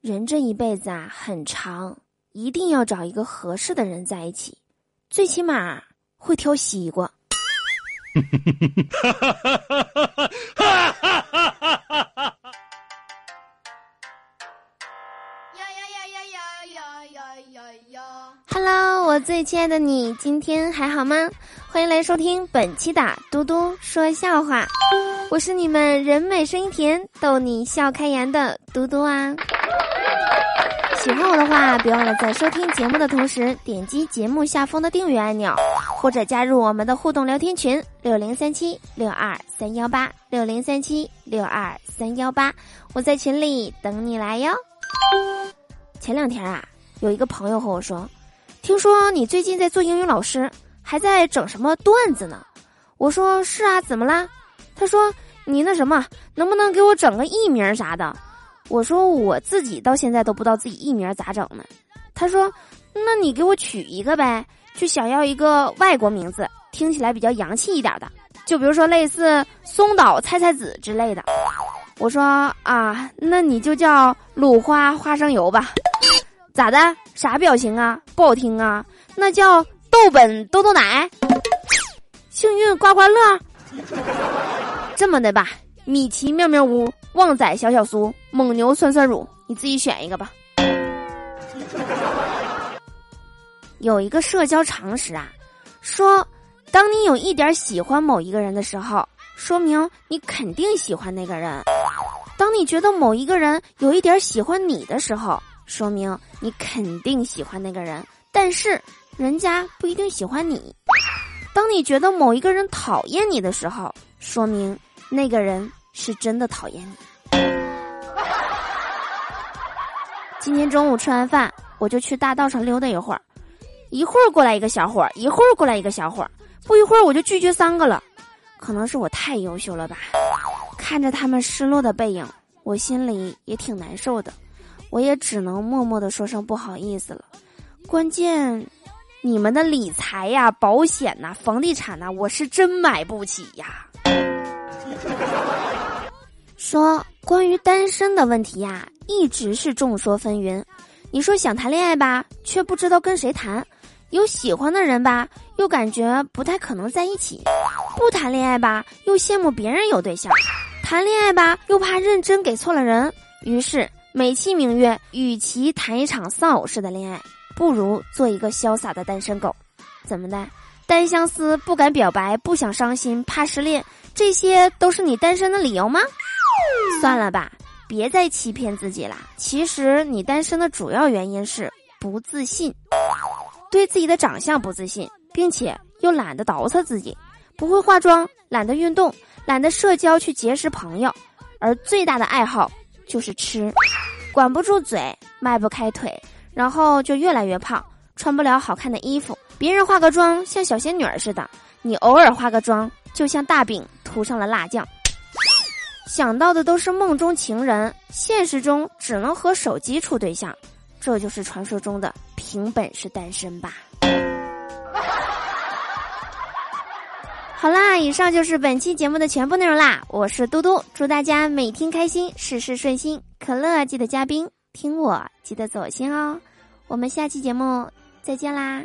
人这一辈子啊很长，一定要找一个合适的人在一起，最起码会挑西瓜。Hello，我最亲爱的你，今天还好吗？欢迎来收听本期的嘟嘟说笑话，我是你们人美声音甜、逗你笑开颜的嘟嘟啊。喜欢我的话，别忘了在收听节目的同时点击节目下方的订阅按钮，或者加入我们的互动聊天群六零三七六二三幺八六零三七六二三幺八，我在群里等你来哟。前两天啊，有一个朋友和我说，听说你最近在做英语老师，还在整什么段子呢？我说是啊，怎么啦？他说你那什么，能不能给我整个艺名啥的？我说我自己到现在都不知道自己艺名咋整呢。他说：“那你给我取一个呗，就想要一个外国名字，听起来比较洋气一点的，就比如说类似松岛菜菜子之类的。”我说：“啊，那你就叫鲁花花生油吧。”咋的？啥表情啊？不好听啊？那叫豆本豆豆奶，幸运刮刮乐，这么的吧？米奇妙妙屋。旺仔小小酥，蒙牛酸酸乳，你自己选一个吧。有一个社交常识啊，说，当你有一点喜欢某一个人的时候，说明你肯定喜欢那个人；当你觉得某一个人有一点喜欢你的时候，说明你肯定喜欢那个人，但是人家不一定喜欢你；当你觉得某一个人讨厌你的时候，说明那个人。是真的讨厌你。今天中午吃完饭，我就去大道上溜达一会儿，一会儿过来一个小伙儿，一会儿过来一个小伙儿，不一会儿我就拒绝三个了。可能是我太优秀了吧？看着他们失落的背影，我心里也挺难受的。我也只能默默的说声不好意思了。关键，你们的理财呀、保险呐、房地产呐，我是真买不起呀。说关于单身的问题呀，一直是众说纷纭。你说想谈恋爱吧，却不知道跟谁谈；有喜欢的人吧，又感觉不太可能在一起；不谈恋爱吧，又羡慕别人有对象；谈恋爱吧，又怕认真给错了人。于是美其名曰，与其谈一场丧偶式的恋爱，不如做一个潇洒的单身狗。怎么的？单相思，不敢表白，不想伤心，怕失恋，这些都是你单身的理由吗？算了吧，别再欺骗自己了。其实你单身的主要原因是不自信，对自己的长相不自信，并且又懒得捯饬自己，不会化妆，懒得运动，懒得社交去结识朋友，而最大的爱好就是吃，管不住嘴，迈不开腿，然后就越来越胖，穿不了好看的衣服。别人化个妆像小仙女儿似的，你偶尔化个妆就像大饼涂上了辣酱。想到的都是梦中情人，现实中只能和手机处对象，这就是传说中的凭本事单身吧。好啦，以上就是本期节目的全部内容啦。我是嘟嘟，祝大家每天开心，事事顺心。可乐记得加冰，听我记得走心哦。我们下期节目再见啦。